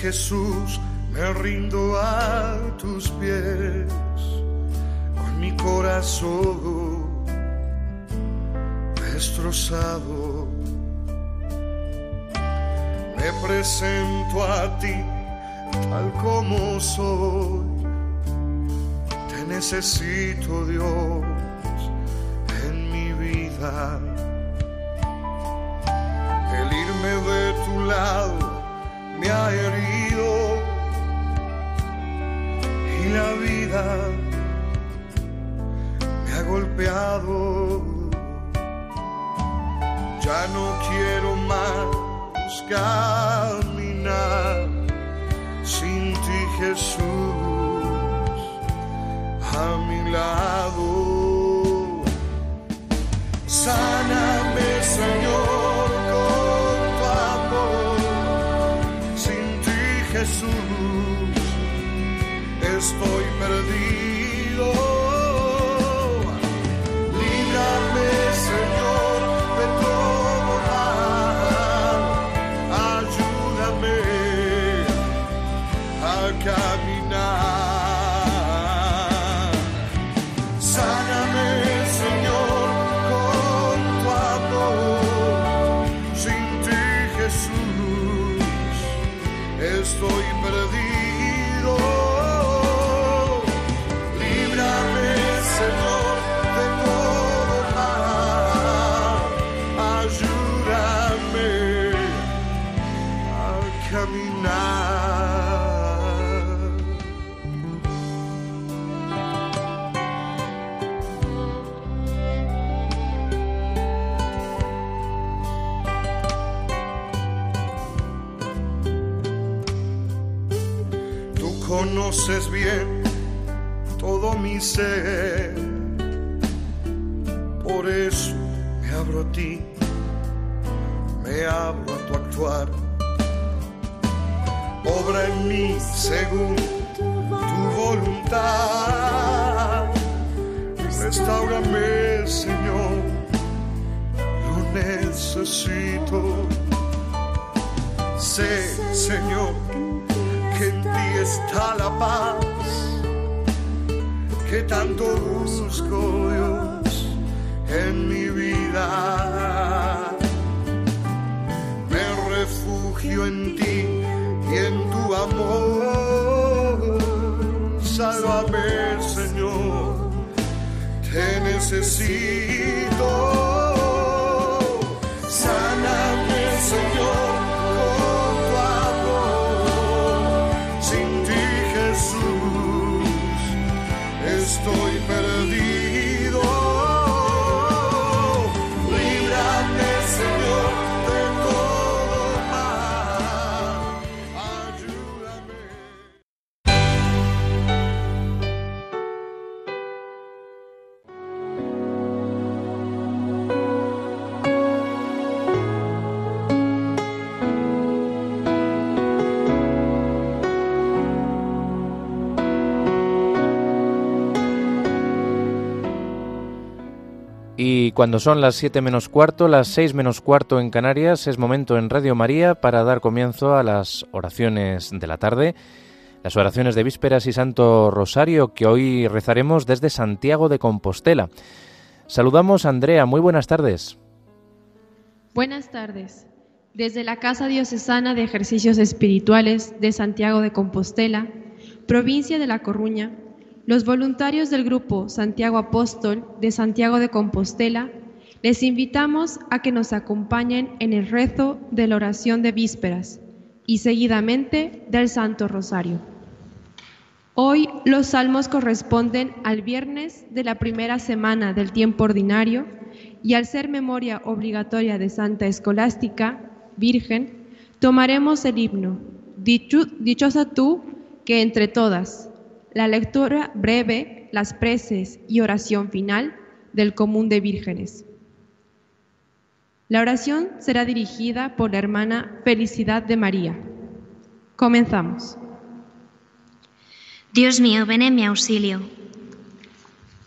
Jesús me rindo a tus pies con mi corazón destrozado. Me presento a ti tal como soy. Te necesito Dios en mi vida. El irme de tu lado me ha herido y la vida me ha golpeado. Ya no quiero más caminar Jesús a mi lado. Sáname, Señor, Jesús, estoy perdido. Cuando son las 7 menos cuarto, las 6 menos cuarto en Canarias, es momento en Radio María para dar comienzo a las oraciones de la tarde, las oraciones de vísperas y Santo Rosario que hoy rezaremos desde Santiago de Compostela. Saludamos a Andrea, muy buenas tardes. Buenas tardes. Desde la Casa Diocesana de Ejercicios Espirituales de Santiago de Compostela, provincia de La Coruña, los voluntarios del grupo Santiago Apóstol de Santiago de Compostela les invitamos a que nos acompañen en el rezo de la oración de vísperas y seguidamente del Santo Rosario. Hoy los salmos corresponden al viernes de la primera semana del tiempo ordinario y al ser memoria obligatoria de Santa Escolástica, Virgen, tomaremos el himno Dichosa tú que entre todas, la lectura breve, las preces y oración final del común de vírgenes. La oración será dirigida por la hermana Felicidad de María. Comenzamos. Dios mío, ven en mi auxilio.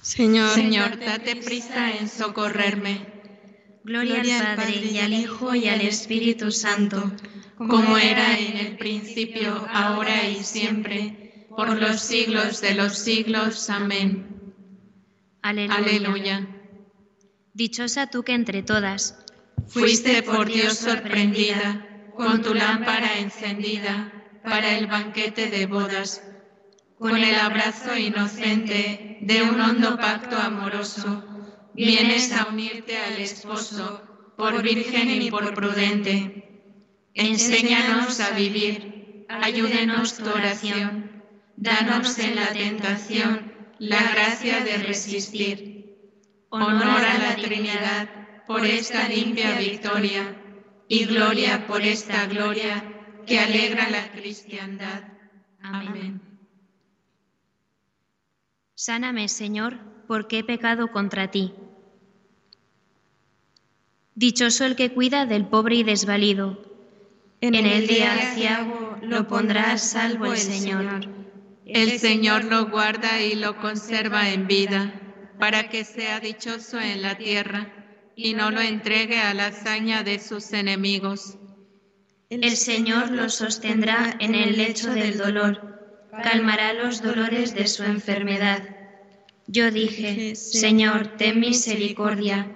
Señor, Señor, date prisa en socorrerme. Gloria, al Padre y al Hijo y al Espíritu Santo, como era en el principio, ahora y siempre, por los siglos de los siglos. Amén. Aleluya. Aleluya. Dichosa tú que entre todas Fuiste por Dios sorprendida, con tu lámpara encendida, para el banquete de bodas, con el abrazo inocente de un hondo pacto amoroso, vienes a unirte al esposo, por virgen y por prudente. Enséñanos a vivir, ayúdenos tu oración, danos en la tentación la gracia de resistir. Honor a la Trinidad por esta limpia victoria y gloria por esta gloria que alegra la cristiandad. Amén. Sáname, Señor, porque he pecado contra ti. Dichoso el que cuida del pobre y desvalido. En el día aciago lo pondrá a salvo el Señor. El Señor lo guarda y lo conserva en vida, para que sea dichoso en la tierra y no lo entregue a la hazaña de sus enemigos. El Señor lo sostendrá en el lecho del dolor, calmará los dolores de su enfermedad. Yo dije, Señor, ten misericordia,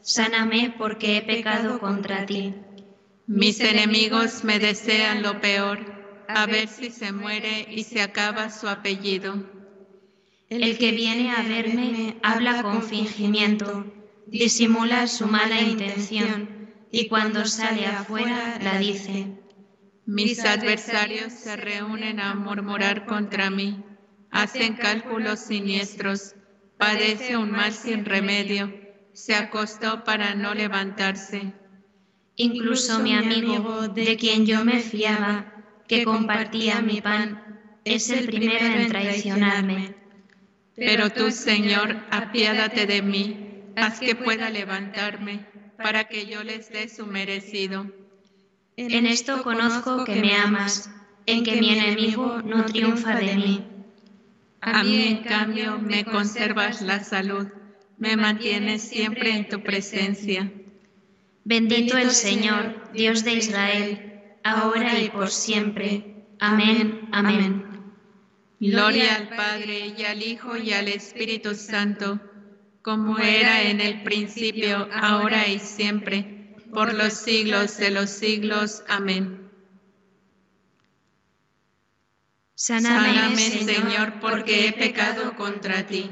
sáname porque he pecado contra ti. Mis enemigos me desean lo peor, a ver si se muere y se acaba su apellido. El que viene a verme habla con fingimiento, disimula su mala intención y cuando sale afuera la dice. Mis adversarios se reúnen a murmurar contra mí, hacen cálculos siniestros, padece un mal sin remedio, se acostó para no levantarse. Incluso mi amigo, de quien yo me fiaba, que compartía mi pan, es el primero en traicionarme. Pero tú, Señor, apiádate de mí, haz que pueda levantarme para que yo les dé su merecido. En esto conozco que me amas, en que mi enemigo no triunfa de mí. A mí, en cambio, me conservas la salud, me mantienes siempre en tu presencia. Bendito el Señor, Dios de Israel, ahora y por siempre. Amén, amén. Gloria al Padre y al Hijo y al Espíritu Santo como era en el principio, ahora y siempre, por los siglos de los siglos. Amén. Sáname, Señor, porque he pecado contra ti.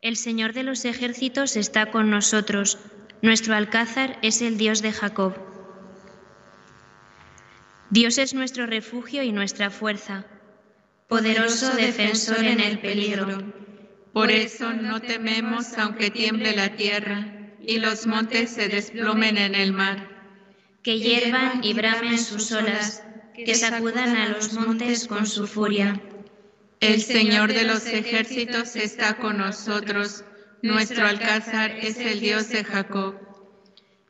El Señor de los ejércitos está con nosotros. Nuestro alcázar es el Dios de Jacob. Dios es nuestro refugio y nuestra fuerza, poderoso defensor en el peligro. Por eso no tememos aunque tiemble la tierra y los montes se desplomen en el mar. Que hiervan y bramen sus olas, que sacudan a los montes con su furia. El Señor de los ejércitos está con nosotros, nuestro alcázar es el Dios de Jacob.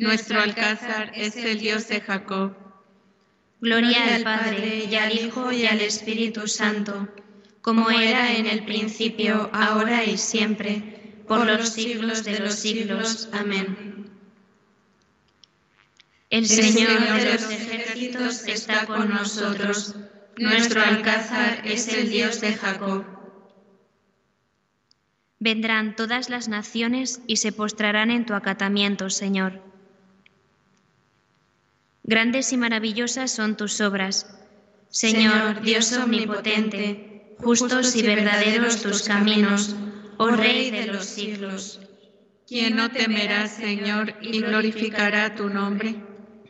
nuestro alcázar es el Dios de Jacob. Gloria al Padre y al Hijo y al Espíritu Santo como era en el principio, ahora y siempre, por los siglos de los siglos. Amén. El Señor de los ejércitos está con nosotros. Nuestro alcázar es el Dios de Jacob. Vendrán todas las naciones y se postrarán en tu acatamiento, Señor. Grandes y maravillosas son tus obras. Señor, Dios omnipotente, justos y verdaderos tus caminos, oh Rey de los siglos. ¿Quién no temerá, Señor, y glorificará tu nombre?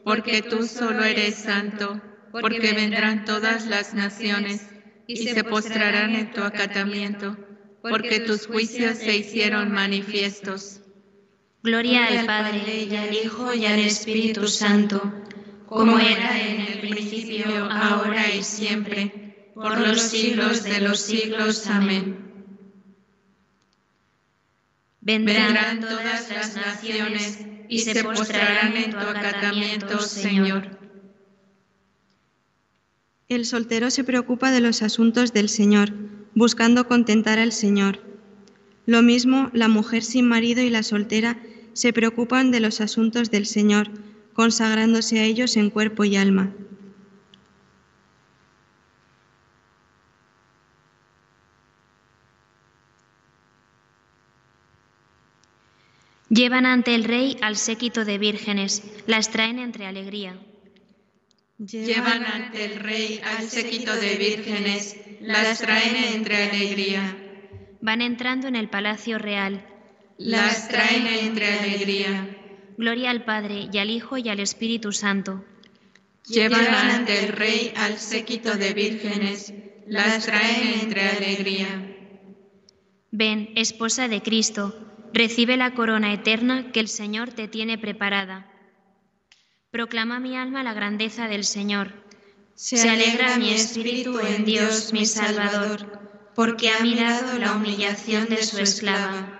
Porque tú solo eres santo, porque vendrán todas las naciones y se postrarán en tu acatamiento, porque tus juicios se hicieron manifiestos. Gloria al Padre y al Hijo y al Espíritu Santo, como era en el principio, ahora y siempre por los siglos de los siglos. Amén. Vendrán todas las naciones y se postrarán en tu acatamiento, Señor. El soltero se preocupa de los asuntos del Señor, buscando contentar al Señor. Lo mismo la mujer sin marido y la soltera se preocupan de los asuntos del Señor, consagrándose a ellos en cuerpo y alma. Llevan ante el rey al séquito de vírgenes, las traen entre alegría. Llevan ante el rey al séquito de vírgenes, las traen entre alegría. Van entrando en el palacio real. Las traen entre alegría. Gloria al Padre y al Hijo y al Espíritu Santo. Llevan ante el rey al séquito de vírgenes, las traen entre alegría. Ven, esposa de Cristo, recibe la corona eterna que el Señor te tiene preparada. Proclama mi alma la grandeza del Señor. Se alegra mi espíritu en Dios mi Salvador, porque ha mirado la humillación de su esclava.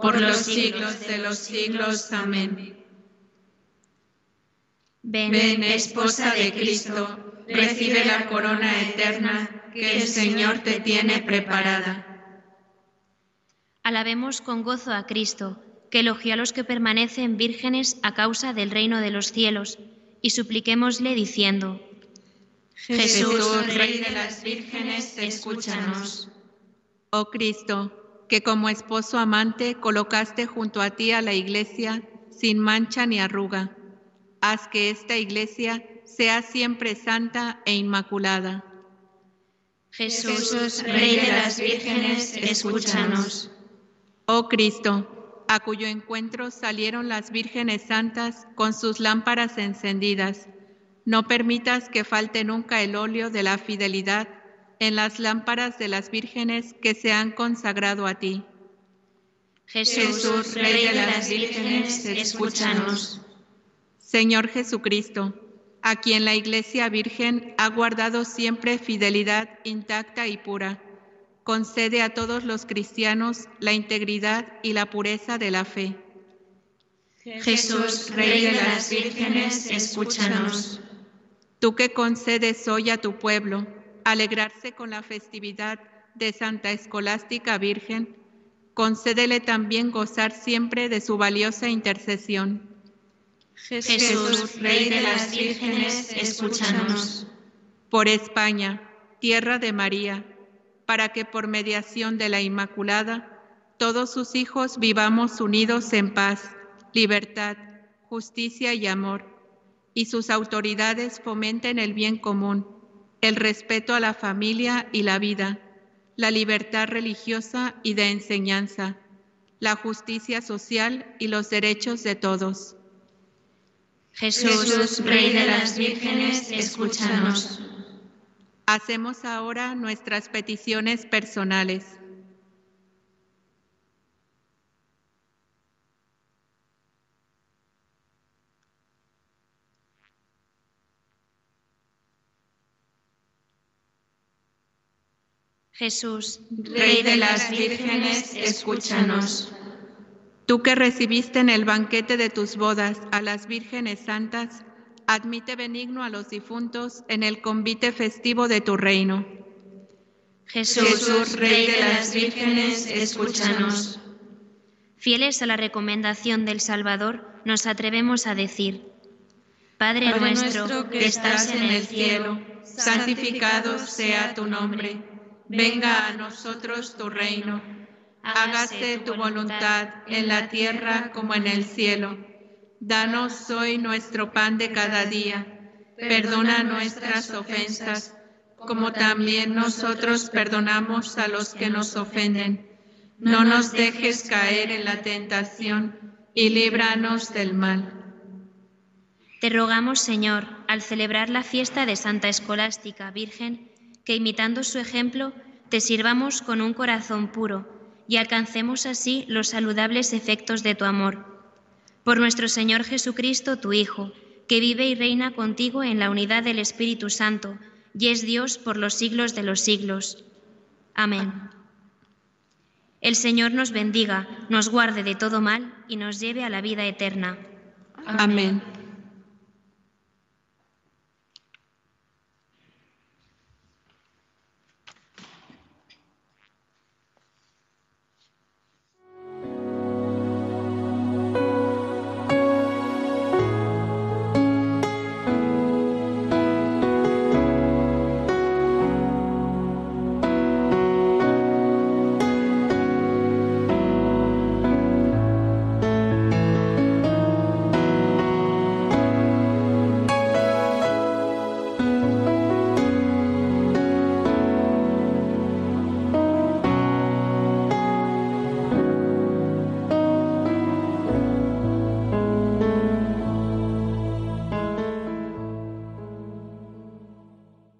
por los siglos de los siglos. Amén. Ven, Ven, esposa de Cristo, recibe la corona eterna que el Señor te tiene preparada. Alabemos con gozo a Cristo, que elogió a los que permanecen vírgenes a causa del reino de los cielos, y supliquémosle diciendo, Jesús, Rey de las vírgenes, escúchanos. Oh Cristo, que como esposo amante colocaste junto a ti a la iglesia sin mancha ni arruga. Haz que esta iglesia sea siempre santa e inmaculada. Jesús, Rey de las vírgenes, escúchanos. Oh Cristo, a cuyo encuentro salieron las vírgenes santas con sus lámparas encendidas, no permitas que falte nunca el óleo de la fidelidad en las lámparas de las vírgenes que se han consagrado a ti. Jesús, Rey de las vírgenes, escúchanos. Señor Jesucristo, a quien la Iglesia Virgen ha guardado siempre fidelidad intacta y pura, concede a todos los cristianos la integridad y la pureza de la fe. Jesús, Rey de las vírgenes, escúchanos. Tú que concedes hoy a tu pueblo alegrarse con la festividad de Santa Escolástica Virgen, concédele también gozar siempre de su valiosa intercesión. Jesús, Rey de las vírgenes, escúchanos. Por España, tierra de María, para que por mediación de la Inmaculada, todos sus hijos vivamos unidos en paz, libertad, justicia y amor, y sus autoridades fomenten el bien común, el respeto a la familia y la vida, la libertad religiosa y de enseñanza, la justicia social y los derechos de todos. Jesús, Rey de las vírgenes, escúchanos. Hacemos ahora nuestras peticiones personales. Jesús, Rey de las vírgenes, escúchanos. Tú que recibiste en el banquete de tus bodas a las vírgenes santas, admite benigno a los difuntos en el convite festivo de tu reino. Jesús, Rey de las vírgenes, escúchanos. Fieles a la recomendación del Salvador, nos atrevemos a decir, Padre, nuestro que estás en el cielo, santificado sea tu nombre venga a nosotros tu reino, hágase tu voluntad en la tierra como en el cielo. Danos hoy nuestro pan de cada día, perdona nuestras ofensas, como también nosotros perdonamos a los que nos ofenden. No nos dejes caer en la tentación y líbranos del mal. Te rogamos, Señor, al celebrar la fiesta de Santa Escolástica Virgen, que imitando su ejemplo, te sirvamos con un corazón puro y alcancemos así los saludables efectos de tu amor. Por nuestro Señor Jesucristo, tu Hijo, que vive y reina contigo en la unidad del Espíritu Santo, y es Dios por los siglos de los siglos. Amén. El Señor nos bendiga, nos guarde de todo mal y nos lleve a la vida eterna. Amén.